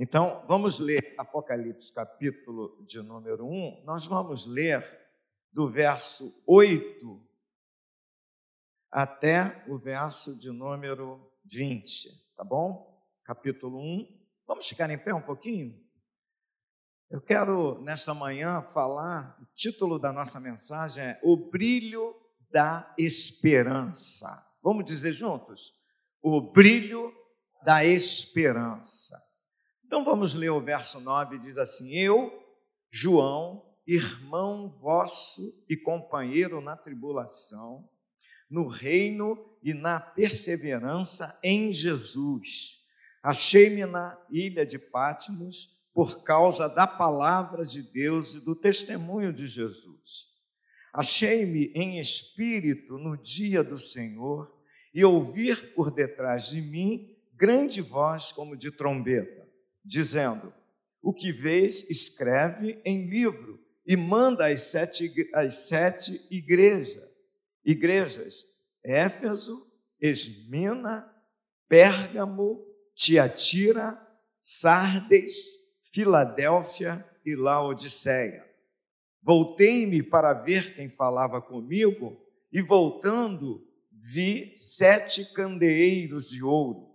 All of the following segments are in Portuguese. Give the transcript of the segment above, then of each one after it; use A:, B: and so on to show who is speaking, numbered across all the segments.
A: Então, vamos ler Apocalipse, capítulo de número 1. Nós vamos ler do verso 8 até o verso de número 20, tá bom? Capítulo 1. Vamos ficar em pé um pouquinho? Eu quero, nesta manhã, falar, o título da nossa mensagem é O Brilho da Esperança. Vamos dizer juntos? O Brilho da Esperança. Então vamos ler o verso 9, diz assim: Eu, João, irmão vosso e companheiro na tribulação, no reino e na perseverança em Jesus. Achei-me na ilha de Patmos por causa da palavra de Deus e do testemunho de Jesus. Achei-me em espírito no dia do Senhor e ouvir por detrás de mim grande voz como de trombeta dizendo: O que vês, escreve em livro e manda às sete, às sete igrejas, igrejas: Éfeso, Esmina, Pérgamo, Tiatira, Sardes, Filadélfia e Laodiceia. Voltei-me para ver quem falava comigo, e voltando, vi sete candeeiros de ouro,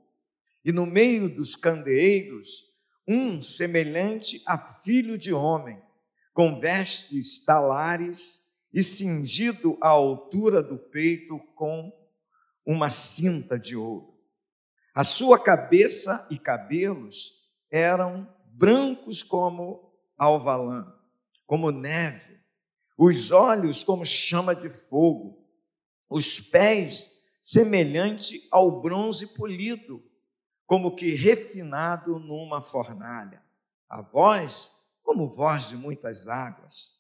A: e no meio dos candeeiros, um semelhante a filho de homem, com vestes talares e cingido à altura do peito com uma cinta de ouro. A sua cabeça e cabelos eram brancos como alvalã, como neve, os olhos como chama de fogo, os pés semelhante ao bronze polido como que refinado numa fornalha. A voz, como voz de muitas águas.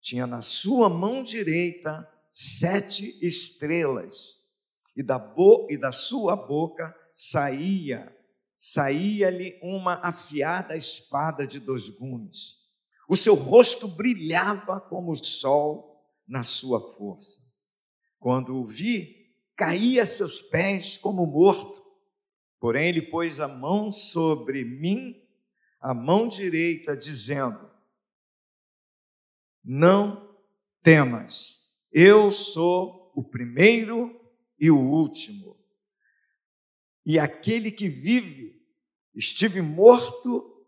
A: Tinha na sua mão direita sete estrelas, e da, bo e da sua boca saía, saía-lhe uma afiada espada de dois gumes. O seu rosto brilhava como o sol na sua força. Quando o vi, caía a seus pés como morto. Porém, ele pôs a mão sobre mim, a mão direita, dizendo: Não temas, eu sou o primeiro e o último. E aquele que vive, estive morto,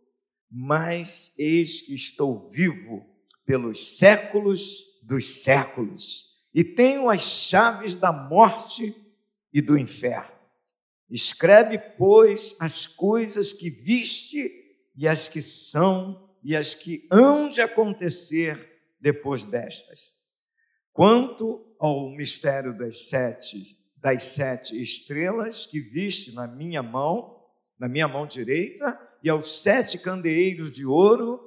A: mas eis que estou vivo pelos séculos dos séculos, e tenho as chaves da morte e do inferno. Escreve, pois, as coisas que viste e as que são e as que hão de acontecer depois destas. Quanto ao mistério das sete, das sete estrelas que viste na minha mão, na minha mão direita, e aos sete candeeiros de ouro,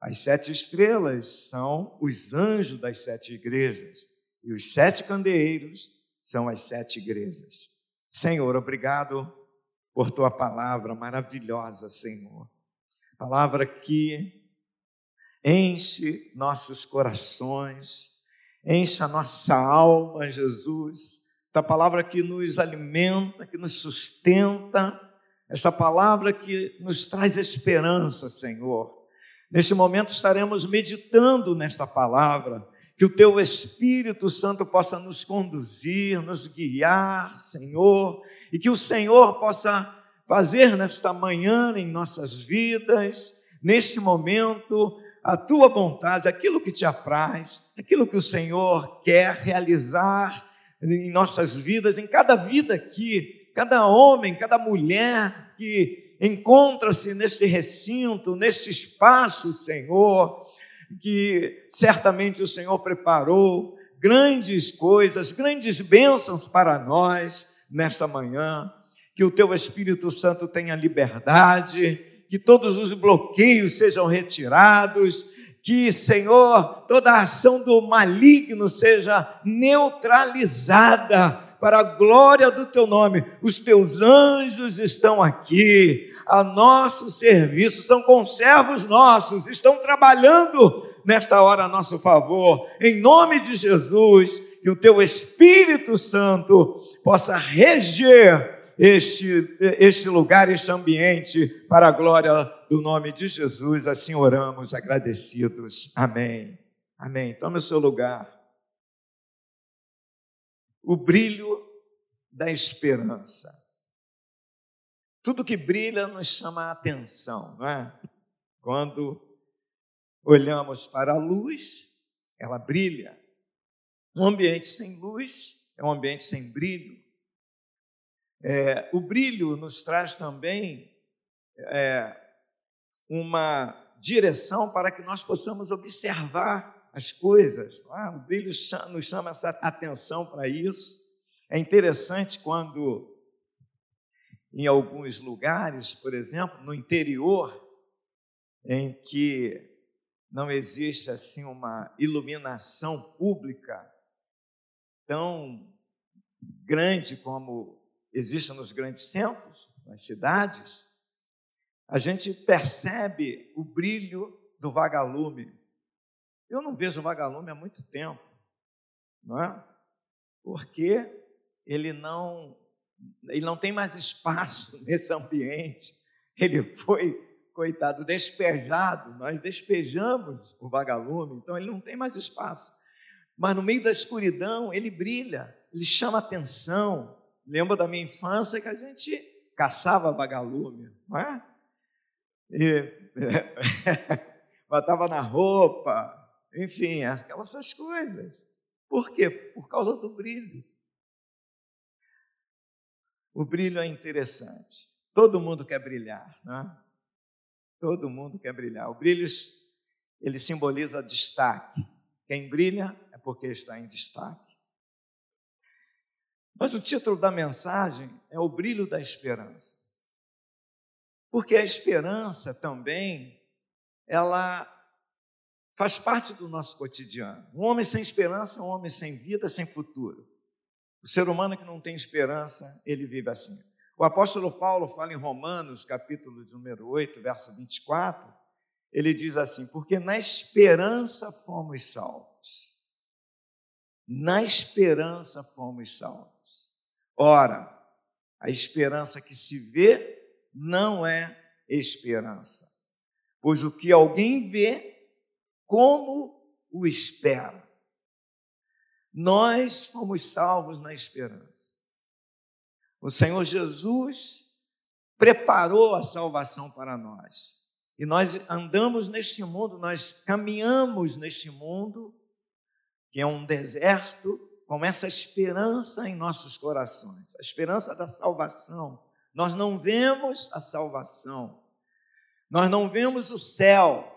A: as sete estrelas são os anjos das sete igrejas, e os sete candeeiros são as sete igrejas. Senhor, obrigado por tua palavra maravilhosa, Senhor. Palavra que enche nossos corações, enche a nossa alma, Jesus. Esta palavra que nos alimenta, que nos sustenta, esta palavra que nos traz esperança, Senhor. Neste momento estaremos meditando nesta palavra que o teu Espírito Santo possa nos conduzir, nos guiar, Senhor, e que o Senhor possa fazer nesta manhã em nossas vidas, neste momento, a tua vontade, aquilo que te apraz, aquilo que o Senhor quer realizar em nossas vidas, em cada vida aqui, cada homem, cada mulher que encontra-se neste recinto, neste espaço, Senhor, que certamente o Senhor preparou grandes coisas, grandes bênçãos para nós nesta manhã. Que o teu Espírito Santo tenha liberdade, que todos os bloqueios sejam retirados, que, Senhor, toda a ação do maligno seja neutralizada para a glória do teu nome. Os teus anjos estão aqui, a nosso serviço, são conservos nossos, estão trabalhando nesta hora a nosso favor. Em nome de Jesus, que o teu Espírito Santo possa reger este, este lugar, este ambiente, para a glória do nome de Jesus, assim oramos agradecidos. Amém. Amém. Tome o seu lugar. O brilho da esperança. Tudo que brilha nos chama a atenção, não é? Quando olhamos para a luz, ela brilha. Um ambiente sem luz é um ambiente sem brilho. É, o brilho nos traz também é, uma direção para que nós possamos observar as coisas. É? O brilho nos chama essa atenção para isso. É interessante quando, em alguns lugares, por exemplo, no interior, em que não existe assim uma iluminação pública tão grande como existe nos grandes centros, nas cidades, a gente percebe o brilho do vagalume. Eu não vejo vagalume há muito tempo, não é? Porque ele não ele não tem mais espaço nesse ambiente. Ele foi, coitado, despejado. Nós despejamos o vagalume, então ele não tem mais espaço. Mas no meio da escuridão, ele brilha, ele chama atenção. Lembro da minha infância que a gente caçava vagalume, não é? E, botava na roupa, enfim, aquelas coisas. Por quê? Por causa do brilho. O brilho é interessante. Todo mundo quer brilhar, né? Todo mundo quer brilhar. O brilho ele simboliza destaque. Quem brilha é porque está em destaque. Mas o título da mensagem é o brilho da esperança. Porque a esperança também ela faz parte do nosso cotidiano. Um homem sem esperança é um homem sem vida, sem futuro. O ser humano que não tem esperança, ele vive assim. O apóstolo Paulo fala em Romanos, capítulo número 8, verso 24, ele diz assim: Porque na esperança fomos salvos. Na esperança fomos salvos. Ora, a esperança que se vê não é esperança, pois o que alguém vê, como o espera. Nós fomos salvos na esperança. O Senhor Jesus preparou a salvação para nós. E nós andamos neste mundo, nós caminhamos neste mundo, que é um deserto, com essa esperança em nossos corações, a esperança da salvação. Nós não vemos a salvação, nós não vemos o céu,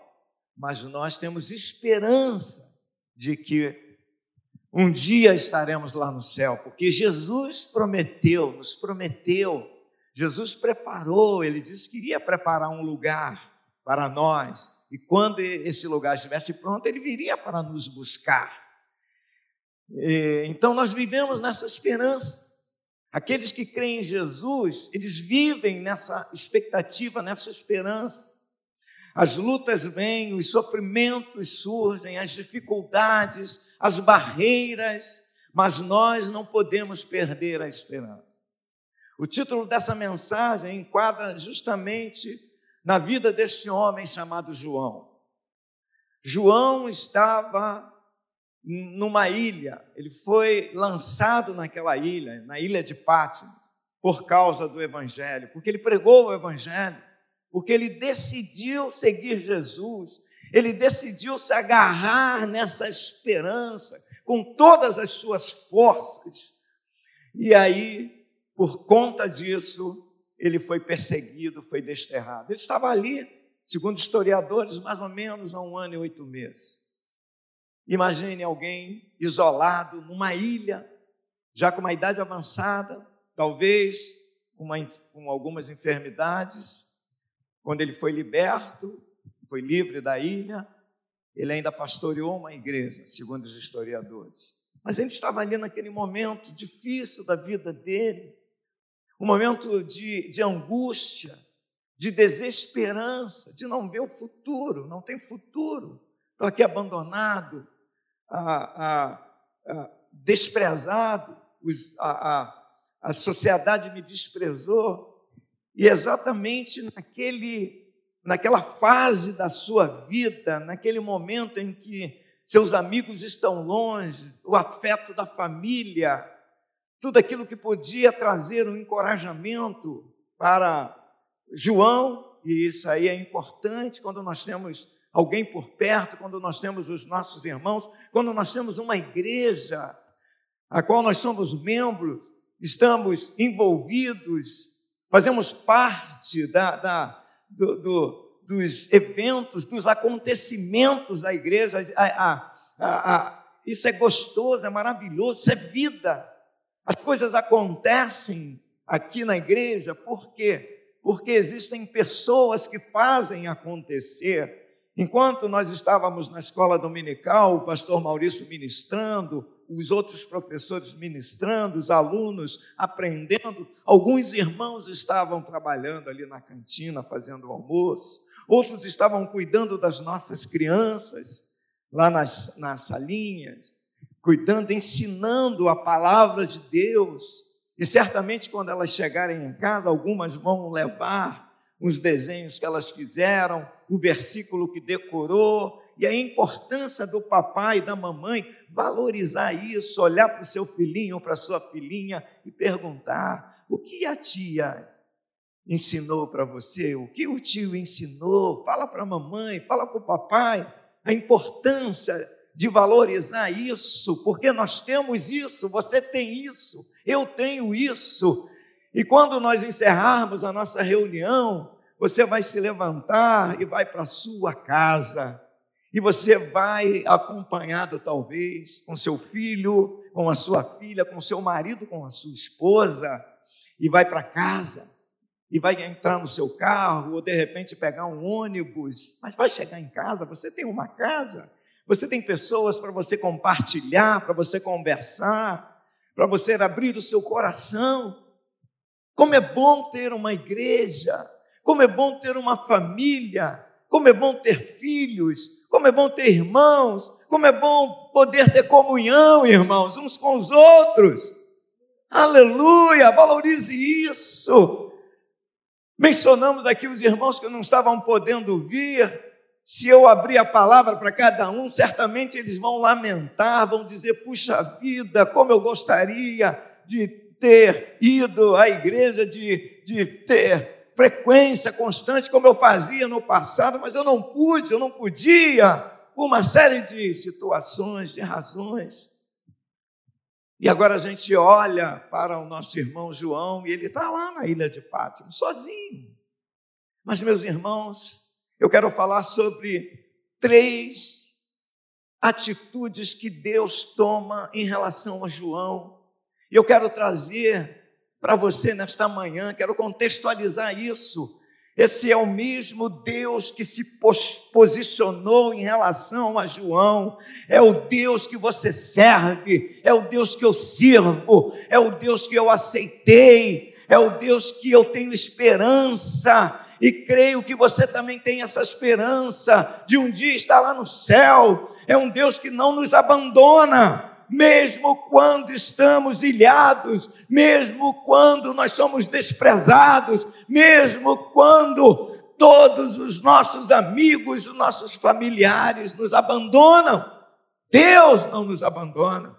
A: mas nós temos esperança de que um dia estaremos lá no céu, porque Jesus prometeu, nos prometeu, Jesus preparou, ele disse que iria preparar um lugar para nós, e quando esse lugar estivesse pronto, ele viria para nos buscar. Então nós vivemos nessa esperança. Aqueles que creem em Jesus, eles vivem nessa expectativa, nessa esperança. As lutas vêm, os sofrimentos surgem, as dificuldades, as barreiras, mas nós não podemos perder a esperança. O título dessa mensagem enquadra justamente na vida deste homem chamado João. João estava numa ilha, ele foi lançado naquela ilha, na ilha de Pátimo, por causa do Evangelho, porque ele pregou o Evangelho porque ele decidiu seguir Jesus, ele decidiu se agarrar nessa esperança com todas as suas forças. E aí, por conta disso, ele foi perseguido, foi desterrado. Ele estava ali, segundo historiadores, mais ou menos há um ano e oito meses. Imagine alguém isolado numa ilha, já com uma idade avançada, talvez com, uma, com algumas enfermidades, quando ele foi liberto, foi livre da ilha, ele ainda pastoreou uma igreja, segundo os historiadores. Mas ele estava ali naquele momento difícil da vida dele, um momento de, de angústia, de desesperança, de não ver o futuro, não tem futuro. Estou aqui abandonado, a, a, a, desprezado, a, a sociedade me desprezou, e exatamente naquele, naquela fase da sua vida, naquele momento em que seus amigos estão longe, o afeto da família, tudo aquilo que podia trazer um encorajamento para João, e isso aí é importante quando nós temos alguém por perto, quando nós temos os nossos irmãos, quando nós temos uma igreja a qual nós somos membros, estamos envolvidos, fazemos parte da, da do, do, dos eventos, dos acontecimentos da igreja. A, a, a, isso é gostoso, é maravilhoso, isso é vida. As coisas acontecem aqui na igreja, por quê? Porque existem pessoas que fazem acontecer. Enquanto nós estávamos na escola dominical, o pastor Maurício ministrando, os outros professores ministrando, os alunos aprendendo, alguns irmãos estavam trabalhando ali na cantina, fazendo o almoço, outros estavam cuidando das nossas crianças, lá nas, nas salinhas, cuidando, ensinando a palavra de Deus. E certamente quando elas chegarem em casa, algumas vão levar os desenhos que elas fizeram, o versículo que decorou, e a importância do papai e da mamãe valorizar isso, olhar para o seu filhinho ou para a sua filhinha e perguntar: o que a tia ensinou para você? O que o tio ensinou? Fala para a mamãe, fala para o papai a importância de valorizar isso, porque nós temos isso, você tem isso, eu tenho isso. E quando nós encerrarmos a nossa reunião, você vai se levantar e vai para a sua casa e você vai acompanhado, talvez, com seu filho, com a sua filha, com seu marido, com a sua esposa, e vai para casa, e vai entrar no seu carro, ou de repente pegar um ônibus, mas vai chegar em casa, você tem uma casa, você tem pessoas para você compartilhar, para você conversar, para você abrir o seu coração. Como é bom ter uma igreja, como é bom ter uma família, como é bom ter filhos, como é bom ter irmãos, como é bom poder ter comunhão, irmãos, uns com os outros. Aleluia, valorize isso. Mencionamos aqui os irmãos que não estavam podendo vir. Se eu abrir a palavra para cada um, certamente eles vão lamentar, vão dizer: puxa vida, como eu gostaria de ter ido à igreja, de, de ter frequência constante, como eu fazia no passado, mas eu não pude, eu não podia, por uma série de situações, de razões. E agora a gente olha para o nosso irmão João e ele está lá na ilha de Pátimo, sozinho. Mas, meus irmãos, eu quero falar sobre três atitudes que Deus toma em relação a João. E eu quero trazer para você nesta manhã, quero contextualizar isso. Esse é o mesmo Deus que se posicionou em relação a João, é o Deus que você serve, é o Deus que eu sirvo, é o Deus que eu aceitei, é o Deus que eu tenho esperança, e creio que você também tem essa esperança de um dia estar lá no céu. É um Deus que não nos abandona, mesmo quando estamos ilhados, mesmo quando nós somos desprezados, mesmo quando todos os nossos amigos, os nossos familiares nos abandonam, Deus não nos abandona.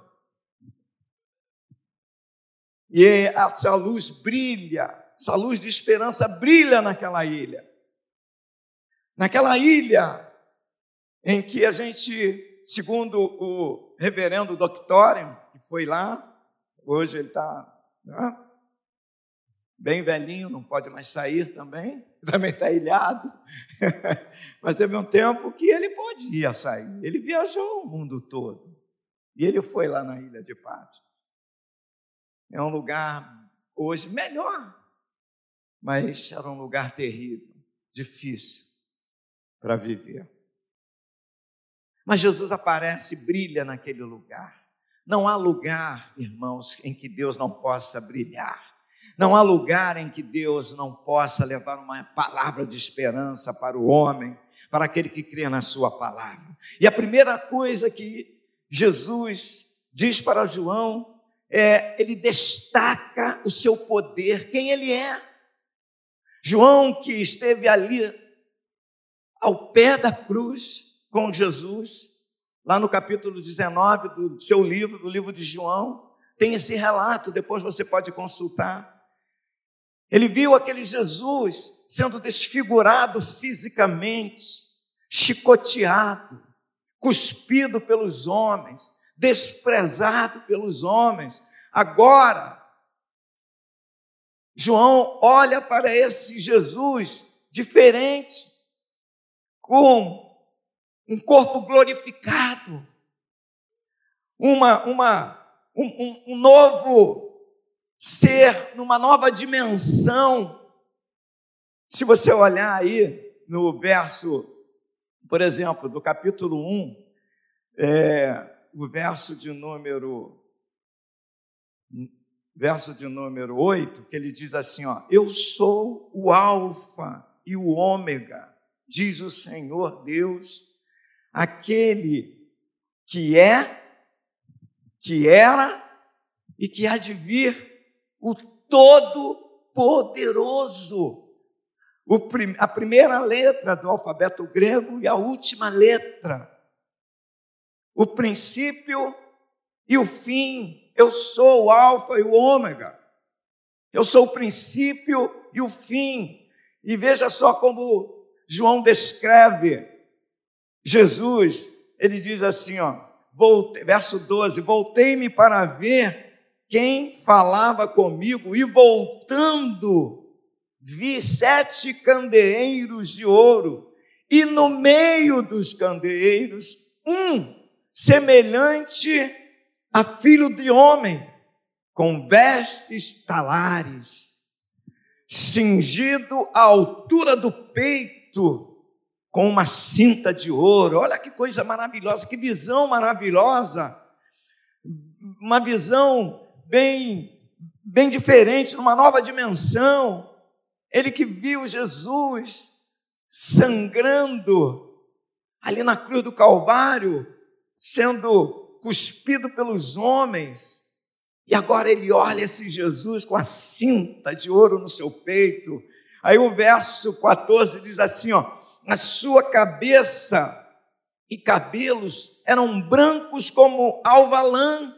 A: E essa luz brilha, essa luz de esperança brilha naquela ilha. Naquela ilha em que a gente, segundo o reverendo Doctorium, que foi lá, hoje ele está né, bem velhinho, não pode mais sair também, também está ilhado, mas teve um tempo que ele podia sair, ele viajou o mundo todo, e ele foi lá na ilha de Pátio. É um lugar hoje melhor, mas era um lugar terrível, difícil para viver. Mas Jesus aparece e brilha naquele lugar. Não há lugar, irmãos, em que Deus não possa brilhar. Não há lugar em que Deus não possa levar uma palavra de esperança para o homem, para aquele que crê na Sua palavra. E a primeira coisa que Jesus diz para João é: ele destaca o seu poder, quem ele é. João, que esteve ali ao pé da cruz com Jesus, lá no capítulo 19 do seu livro, do livro de João, tem esse relato, depois você pode consultar. Ele viu aquele Jesus sendo desfigurado fisicamente, chicoteado, cuspido pelos homens, desprezado pelos homens. Agora, João olha para esse Jesus diferente, com um corpo glorificado, uma, uma, um, um, novo ser, numa nova dimensão. Se você olhar aí no verso, por exemplo, do capítulo 1, é, o verso de número verso de número 8, que ele diz assim, ó: Eu sou o alfa e o ômega, diz o Senhor Deus, aquele que é, que era e que há de vir, o Todo-Poderoso. A primeira letra do alfabeto grego e a última letra o princípio e o fim. Eu sou o Alfa e o Ômega. Eu sou o princípio e o fim. E veja só como João descreve Jesus. Ele diz assim, ó, volte, verso 12: Voltei-me para ver quem falava comigo, e voltando, vi sete candeeiros de ouro, e no meio dos candeeiros, um semelhante a filho de homem, com vestes talares, cingido à altura do peito, com uma cinta de ouro. Olha que coisa maravilhosa, que visão maravilhosa. Uma visão bem bem diferente, numa nova dimensão. Ele que viu Jesus sangrando ali na cruz do Calvário, sendo cuspido pelos homens, e agora ele olha esse Jesus com a cinta de ouro no seu peito. Aí o verso 14 diz assim: ó, a sua cabeça e cabelos eram brancos como alva-lã,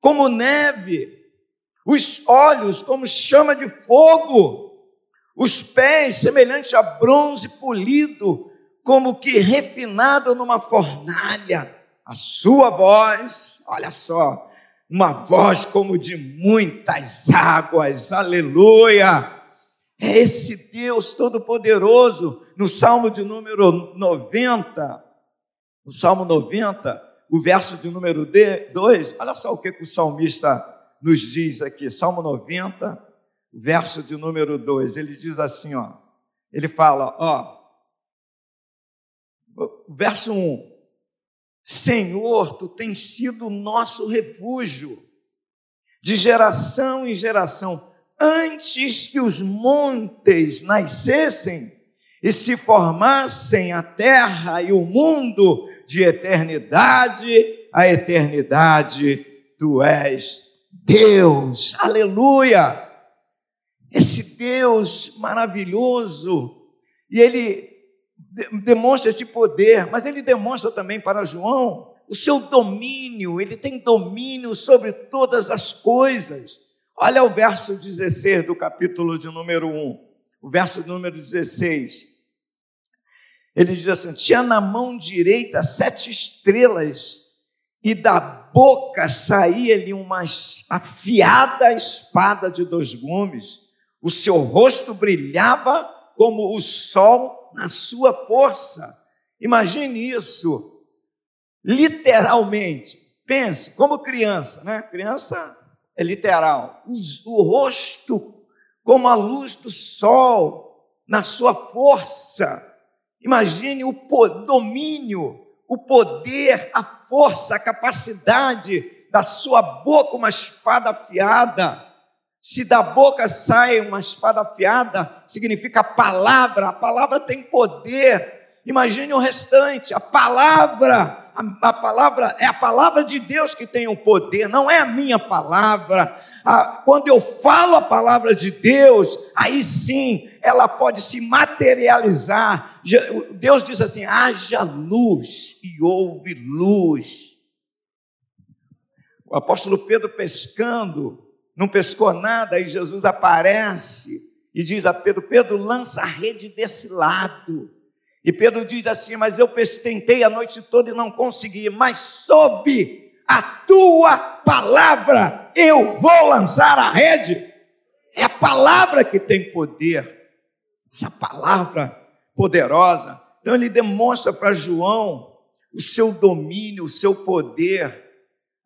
A: como neve, os olhos como chama de fogo, os pés semelhantes a bronze polido, como que refinado numa fornalha. A sua voz, olha só, uma voz como de muitas águas, aleluia. É esse Deus Todo-Poderoso, no Salmo de número 90, no Salmo 90, o verso de número 2, olha só o que, que o salmista nos diz aqui, Salmo 90, verso de número 2, ele diz assim, ó, ele fala, ó, verso 1: Senhor, tu tens sido nosso refúgio, de geração em geração, antes que os montes nascessem e se formassem a terra e o mundo, de eternidade a eternidade, tu és Deus, aleluia! Esse Deus maravilhoso, e ele demonstra esse poder, mas ele demonstra também para João o seu domínio, ele tem domínio sobre todas as coisas. Olha o verso 16 do capítulo de número 1, o verso número 16. Ele diz assim: Tinha na mão direita sete estrelas, e da boca saía-lhe uma afiada espada de dois gumes, o seu rosto brilhava como o sol na sua força. Imagine isso, literalmente. Pense, como criança, né? Criança é literal. O, rosto como a luz do sol, na sua força. Imagine o domínio, o poder, a força, a capacidade da sua boca, uma espada afiada se da boca sai uma espada afiada, significa palavra, a palavra tem poder. Imagine o restante, a palavra, a, a, palavra é a palavra de Deus que tem o poder, não é a minha palavra. Quando eu falo a palavra de Deus, aí sim ela pode se materializar. Deus diz assim: haja luz e houve luz. O apóstolo Pedro pescando, não pescou nada, e Jesus aparece e diz a Pedro: Pedro, lança a rede desse lado. E Pedro diz assim: Mas eu tentei a noite toda e não consegui, mas sob a tua palavra eu vou lançar a rede. É a palavra que tem poder, essa palavra poderosa. Então ele demonstra para João o seu domínio, o seu poder.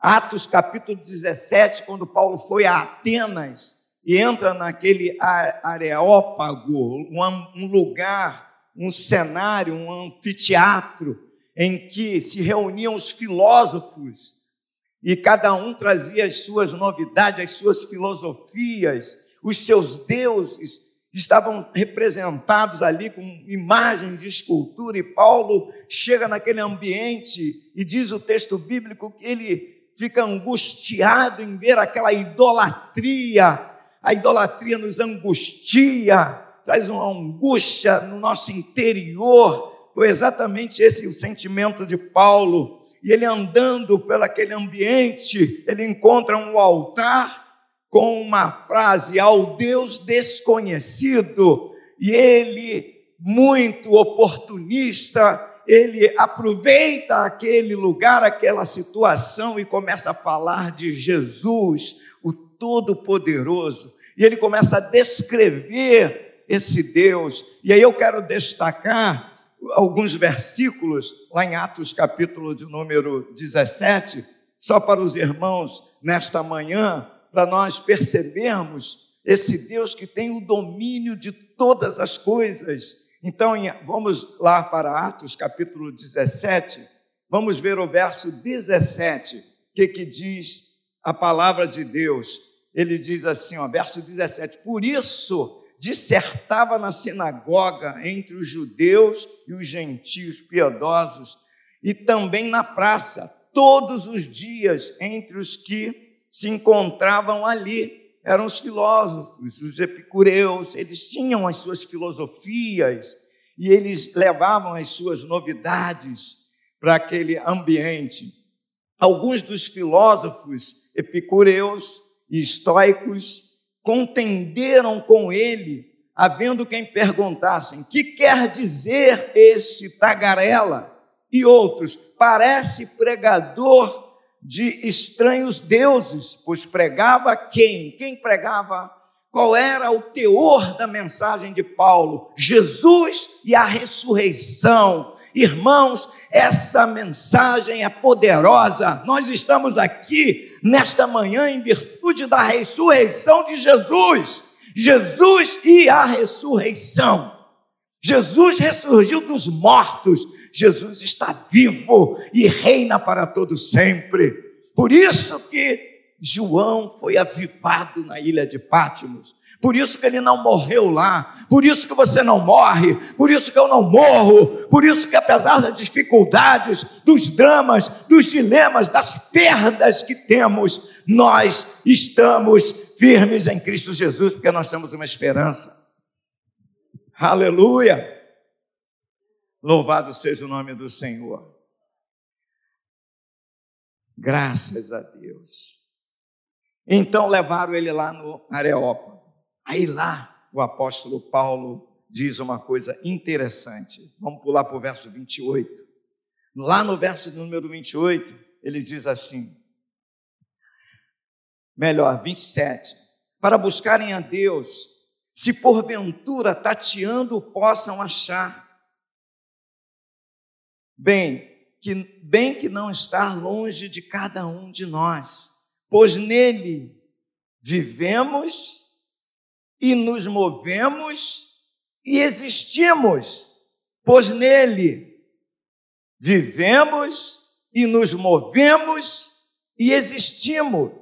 A: Atos capítulo 17, quando Paulo foi a Atenas e entra naquele areópago, um lugar um cenário, um anfiteatro, em que se reuniam os filósofos e cada um trazia as suas novidades, as suas filosofias, os seus deuses estavam representados ali com imagens de escultura, e Paulo chega naquele ambiente e diz o texto bíblico que ele fica angustiado em ver aquela idolatria, a idolatria nos angustia, traz uma angústia no nosso interior. Foi exatamente esse o sentimento de Paulo. E ele andando pelo aquele ambiente, ele encontra um altar com uma frase ao Deus desconhecido. E ele, muito oportunista, ele aproveita aquele lugar, aquela situação e começa a falar de Jesus, o Todo-Poderoso. E ele começa a descrever esse Deus. E aí eu quero destacar alguns versículos lá em Atos capítulo de número 17, só para os irmãos nesta manhã, para nós percebermos esse Deus que tem o domínio de todas as coisas. Então, vamos lá para Atos capítulo 17, vamos ver o verso 17, o que, que diz a palavra de Deus. Ele diz assim, ó, verso 17: Por isso dissertava na sinagoga entre os judeus e os gentios piedosos, e também na praça, todos os dias, entre os que se encontravam ali. Eram os filósofos, os epicureus, eles tinham as suas filosofias e eles levavam as suas novidades para aquele ambiente. Alguns dos filósofos epicureus e estoicos contenderam com ele, havendo quem perguntassem: que quer dizer este tagarela? E outros, parece pregador de estranhos deuses, pois pregava quem? Quem pregava? Qual era o teor da mensagem de Paulo? Jesus e a ressurreição. Irmãos, essa mensagem é poderosa. Nós estamos aqui nesta manhã em virtude da ressurreição de Jesus. Jesus e a ressurreição. Jesus ressurgiu dos mortos. Jesus está vivo e reina para todo sempre. Por isso que João foi avivado na ilha de Pátimos por isso que ele não morreu lá, por isso que você não morre, por isso que eu não morro, por isso que apesar das dificuldades, dos dramas, dos dilemas, das perdas que temos, nós estamos firmes em Cristo Jesus, porque nós temos uma esperança. Aleluia! Louvado seja o nome do Senhor. Graças a Deus. Então levaram ele lá no Areópago. Aí lá o apóstolo Paulo diz uma coisa interessante. Vamos pular para o verso 28. Lá no verso número 28, ele diz assim: melhor, 27. Para buscarem a Deus, se porventura tateando possam achar. Bem, que bem que não está longe de cada um de nós, pois nele vivemos e nos movemos e existimos, pois nele vivemos e nos movemos e existimos.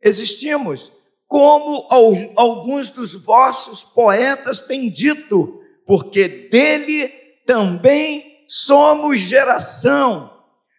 A: Existimos, como alguns dos vossos poetas têm dito, porque dele também somos geração.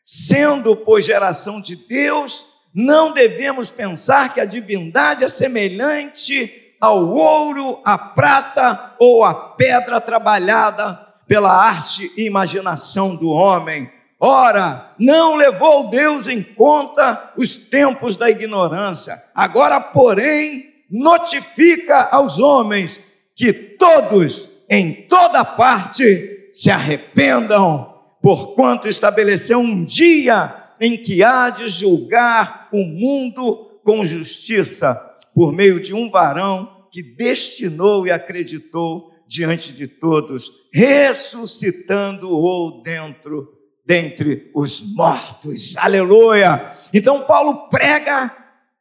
A: Sendo, pois, geração de Deus, não devemos pensar que a divindade é semelhante ao ouro, à prata ou à pedra trabalhada pela arte e imaginação do homem. Ora, não levou Deus em conta os tempos da ignorância. Agora, porém, notifica aos homens que todos, em toda parte, se arrependam, porquanto estabeleceu um dia em que há de julgar o mundo com justiça, por meio de um varão que destinou e acreditou diante de todos, ressuscitando-o dentro dentre os mortos. Aleluia! Então Paulo prega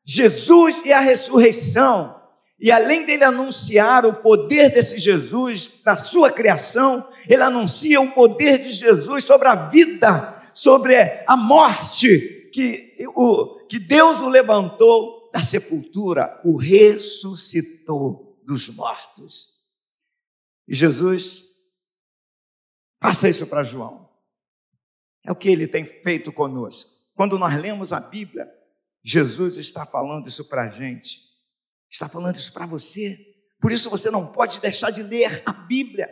A: Jesus e a ressurreição. E além dele anunciar o poder desse Jesus na sua criação, ele anuncia o poder de Jesus sobre a vida, sobre a morte, que, o, que Deus o levantou da sepultura, o ressuscitou dos mortos. E Jesus passa isso para João. É o que ele tem feito conosco. Quando nós lemos a Bíblia, Jesus está falando isso para a gente, está falando isso para você. Por isso você não pode deixar de ler a Bíblia,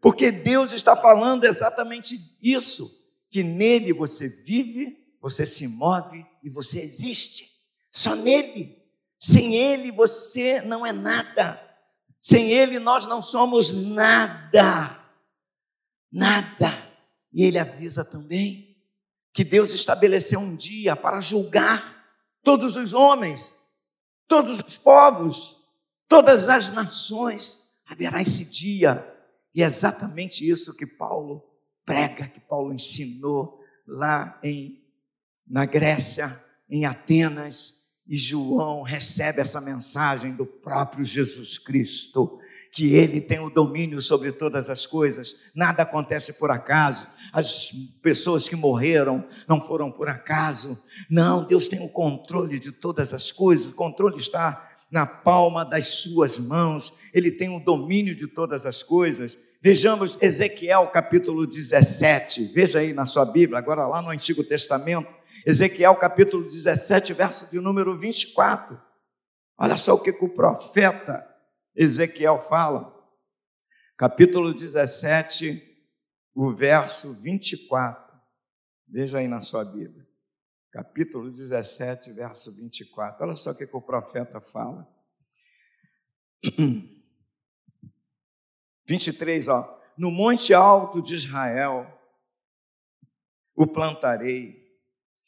A: porque Deus está falando exatamente isso: que nele você vive, você se move e você existe. Só nele. Sem ele você não é nada. Sem ele nós não somos nada. Nada. E ele avisa também que Deus estabeleceu um dia para julgar todos os homens, todos os povos, todas as nações. Haverá esse dia, e é exatamente isso que Paulo prega, que Paulo ensinou lá em na Grécia, em Atenas, e João recebe essa mensagem do próprio Jesus Cristo, que ele tem o domínio sobre todas as coisas, nada acontece por acaso, as pessoas que morreram não foram por acaso. Não, Deus tem o controle de todas as coisas, o controle está na palma das suas mãos, ele tem o domínio de todas as coisas. Vejamos Ezequiel capítulo 17, veja aí na sua Bíblia, agora lá no Antigo Testamento, Ezequiel capítulo 17, verso de número 24. Olha só o que, que o profeta Ezequiel fala. Capítulo 17, o verso 24. Veja aí na sua Bíblia. Capítulo 17, verso 24. Olha só o que, que o profeta fala. 23, ó. No monte alto de Israel o plantarei,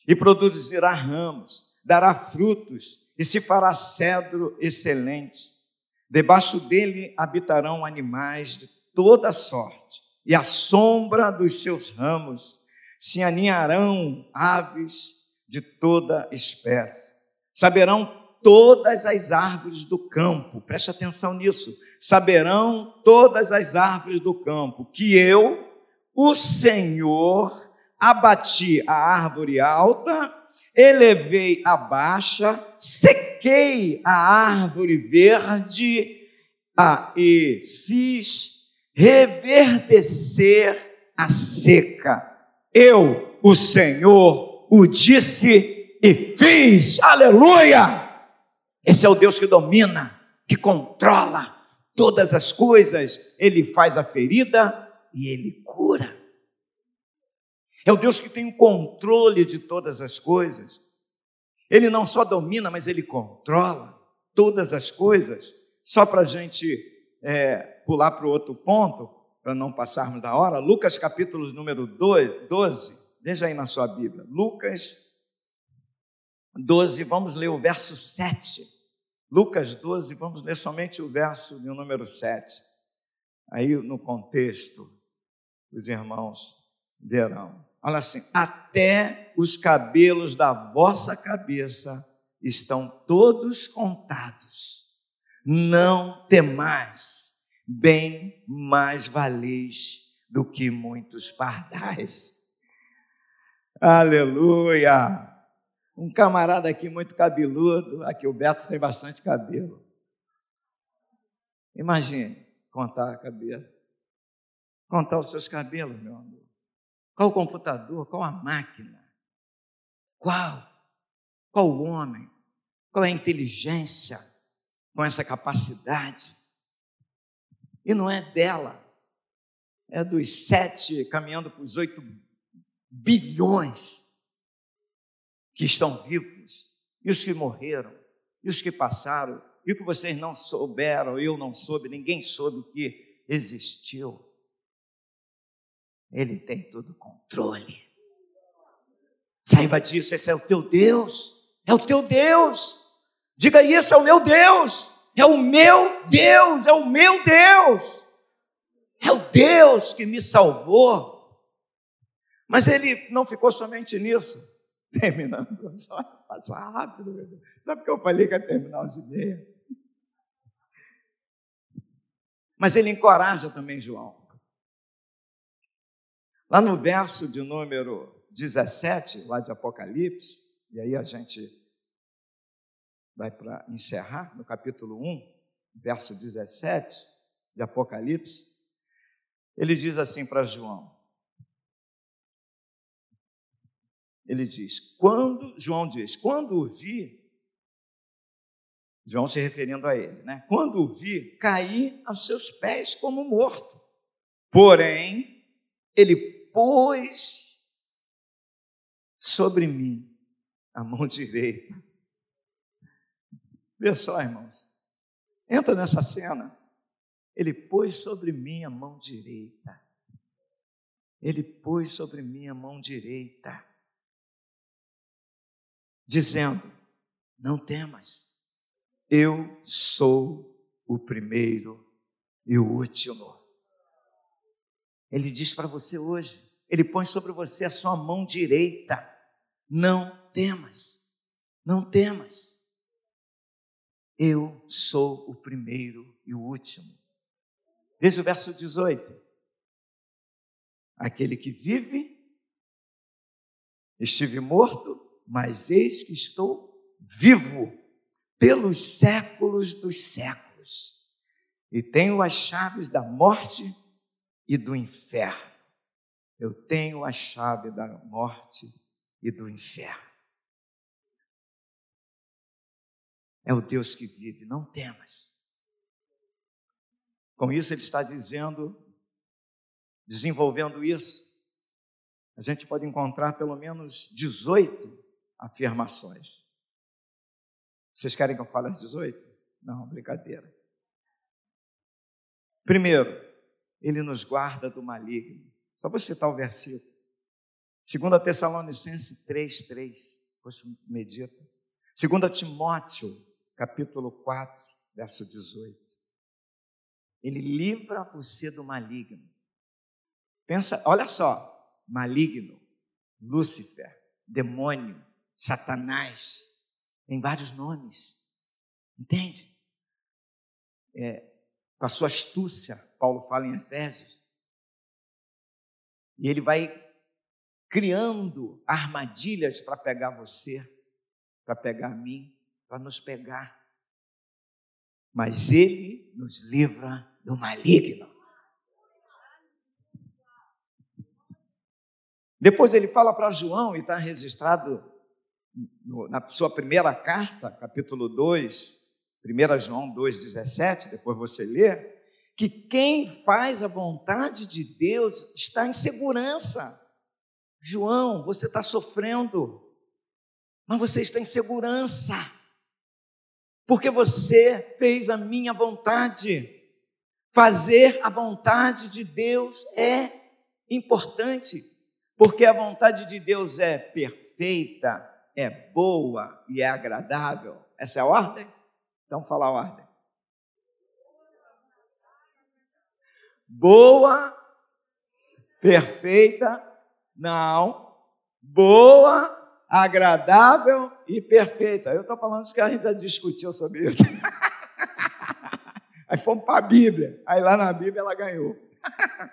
A: e produzirá ramos, dará frutos, e se fará cedro excelente. Debaixo dele habitarão animais de toda sorte, e à sombra dos seus ramos se aninharão aves de toda espécie. Saberão todas as árvores do campo, preste atenção nisso. Saberão todas as árvores do campo que eu, o Senhor, abati a árvore alta, elevei a baixa, sequei a árvore verde ah, e fiz reverdecer a seca. Eu, o Senhor, o disse e fiz. Aleluia! Esse é o Deus que domina, que controla todas as coisas. Ele faz a ferida e ele cura. É o Deus que tem o controle de todas as coisas. Ele não só domina, mas ele controla todas as coisas. Só para a gente é, pular para o outro ponto, para não passarmos da hora, Lucas capítulo número 12, veja aí na sua Bíblia, Lucas 12, vamos ler o verso 7. Lucas 12, vamos ler somente o verso de número 7. Aí no contexto, os irmãos verão. Olha assim: até os cabelos da vossa cabeça estão todos contados não temais, bem mais valeis do que muitos pardais. Aleluia! Um camarada aqui muito cabeludo, aqui o Beto tem bastante cabelo. Imagine contar a cabeça, contar os seus cabelos, meu amor. Qual o computador? Qual a máquina? Qual? Qual o homem? Qual é a inteligência? com essa capacidade. E não é dela, é dos sete, caminhando para os oito bilhões que estão vivos, e os que morreram, e os que passaram, e o que vocês não souberam, eu não soube, ninguém soube que existiu. Ele tem todo o controle. Saiba disso, esse é o teu Deus, é o teu Deus. Diga isso, é o meu Deus, é o meu Deus, é o meu Deus. É o Deus que me salvou. Mas ele não ficou somente nisso. Terminando, só passar rápido. Sabe que eu falei que ia terminar às e meia? Mas ele encoraja também João. Lá no verso de número 17, lá de Apocalipse, e aí a gente vai para encerrar, no capítulo 1, verso 17 de Apocalipse, ele diz assim para João: ele diz: quando, João diz, quando o vi, João se referindo a ele, né? Quando o vi, caí aos seus pés como morto. Porém, ele pôs sobre mim a mão direita. Vê só, irmãos. Entra nessa cena. Ele pôs sobre mim a mão direita. Ele pôs sobre mim a mão direita dizendo: Não temas, eu sou o primeiro e o último. Ele diz para você hoje, ele põe sobre você a sua mão direita: Não temas, não temas. Eu sou o primeiro e o último. Veja o verso 18. Aquele que vive, estive morto, mas eis que estou vivo pelos séculos dos séculos, e tenho as chaves da morte e do inferno. Eu tenho a chave da morte e do inferno. É o Deus que vive, não temas. Com isso, ele está dizendo, desenvolvendo isso, a gente pode encontrar pelo menos 18 afirmações. Vocês querem que eu fale às 18? Não, brincadeira. Primeiro, ele nos guarda do maligno. Só vou citar o versículo. 2 Tessalonicenses 3, 3. Você medita. 2 Timóteo, capítulo 4, verso 18. Ele livra você do maligno. Pensa, olha só, maligno, Lúcifer, demônio, Satanás, tem vários nomes, entende? É, com a sua astúcia, Paulo fala em Efésios, e ele vai criando armadilhas para pegar você, para pegar mim, para nos pegar. Mas ele nos livra do maligno. Depois ele fala para João, e está registrado na sua primeira carta, capítulo 2, 1 João 2,17, depois você lê, que quem faz a vontade de Deus está em segurança. João, você está sofrendo, mas você está em segurança, porque você fez a minha vontade. Fazer a vontade de Deus é importante, porque a vontade de Deus é perfeita, é boa e é agradável. Essa é a ordem? Então fala a ordem. Boa, perfeita, não, boa, agradável e perfeita. Eu estou falando isso que a gente já discutiu sobre isso. Aí fomos para a Bíblia. Aí lá na Bíblia ela ganhou.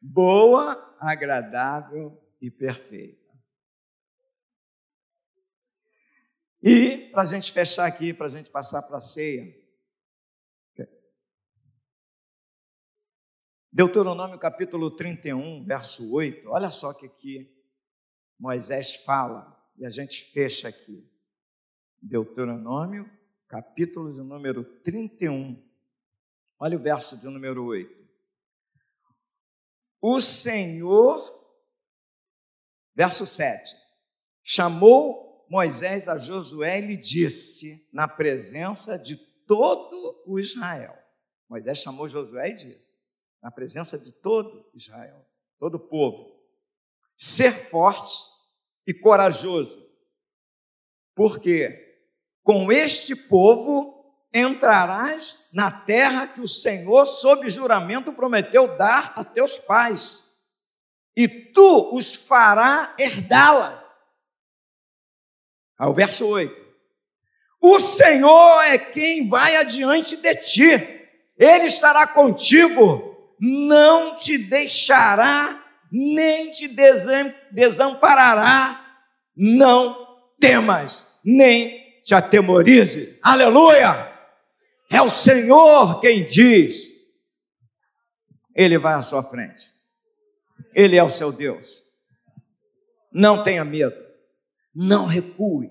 A: boa, agradável e perfeita. E, para a gente fechar aqui, para a gente passar para a ceia, Deuteronômio capítulo 31, verso 8, olha só o que aqui Moisés fala, e a gente fecha aqui. Deuteronômio, capítulo de número 31. Olha o verso de número 8. O Senhor, verso 7, chamou Moisés a Josué lhe disse, na presença de todo o Israel. Moisés chamou Josué e disse, na presença de todo Israel, todo o povo, ser forte e corajoso, porque com este povo entrarás na terra que o Senhor, sob juramento, prometeu dar a teus pais, e tu os fará herdá-la. Ao verso 8. O Senhor é quem vai adiante de ti, Ele estará contigo, não te deixará, nem te desamparará, não temas, nem te atemorize. Aleluia! É o Senhor quem diz. Ele vai à sua frente. Ele é o seu Deus. Não tenha medo. Não recue.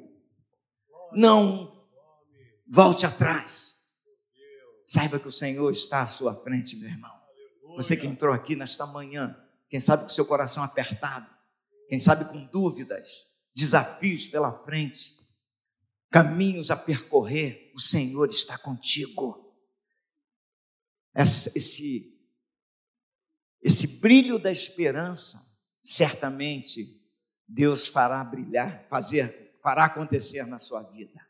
A: Não volte atrás. Saiba que o Senhor está à sua frente, meu irmão. Você que entrou aqui nesta manhã, quem sabe com seu coração apertado, quem sabe com dúvidas, desafios pela frente, caminhos a percorrer, o Senhor está contigo. Esse, esse brilho da esperança, certamente Deus fará brilhar, fazer, fará acontecer na sua vida.